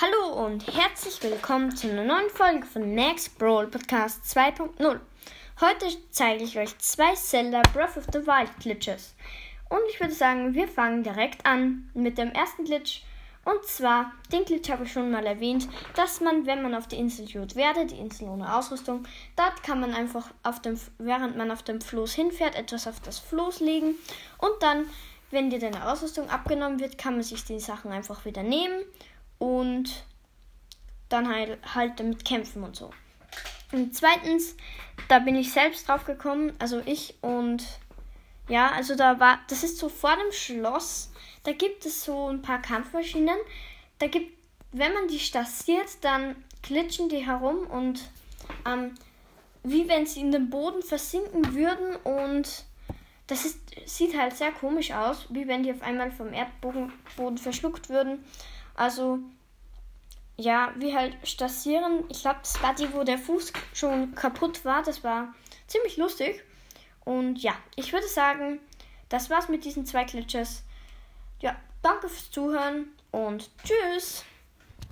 Hallo und herzlich willkommen zu einer neuen Folge von Next Brawl Podcast 2.0. Heute zeige ich euch zwei Zelda Breath of the Wild Glitches. Und ich würde sagen, wir fangen direkt an mit dem ersten Glitch. Und zwar, den Glitch habe ich schon mal erwähnt, dass man, wenn man auf die Insel Jod werde, die Insel ohne Ausrüstung, dort kann man einfach, auf dem, während man auf dem Floß hinfährt, etwas auf das Floß legen. Und dann, wenn dir deine Ausrüstung abgenommen wird, kann man sich die Sachen einfach wieder nehmen und dann halt, halt damit kämpfen und so. Und zweitens, da bin ich selbst drauf gekommen, also ich und ja, also da war, das ist so vor dem Schloss, da gibt es so ein paar Kampfmaschinen. Da gibt, wenn man die stasiert, dann glitschen die herum und ähm, wie wenn sie in den Boden versinken würden und das ist, sieht halt sehr komisch aus, wie wenn die auf einmal vom Erdboden Boden verschluckt würden. Also, ja, wie halt stasieren. Ich glaube, das war die, wo der Fuß schon kaputt war. Das war ziemlich lustig. Und ja, ich würde sagen, das war's mit diesen zwei Glitches. Ja, danke fürs Zuhören und tschüss.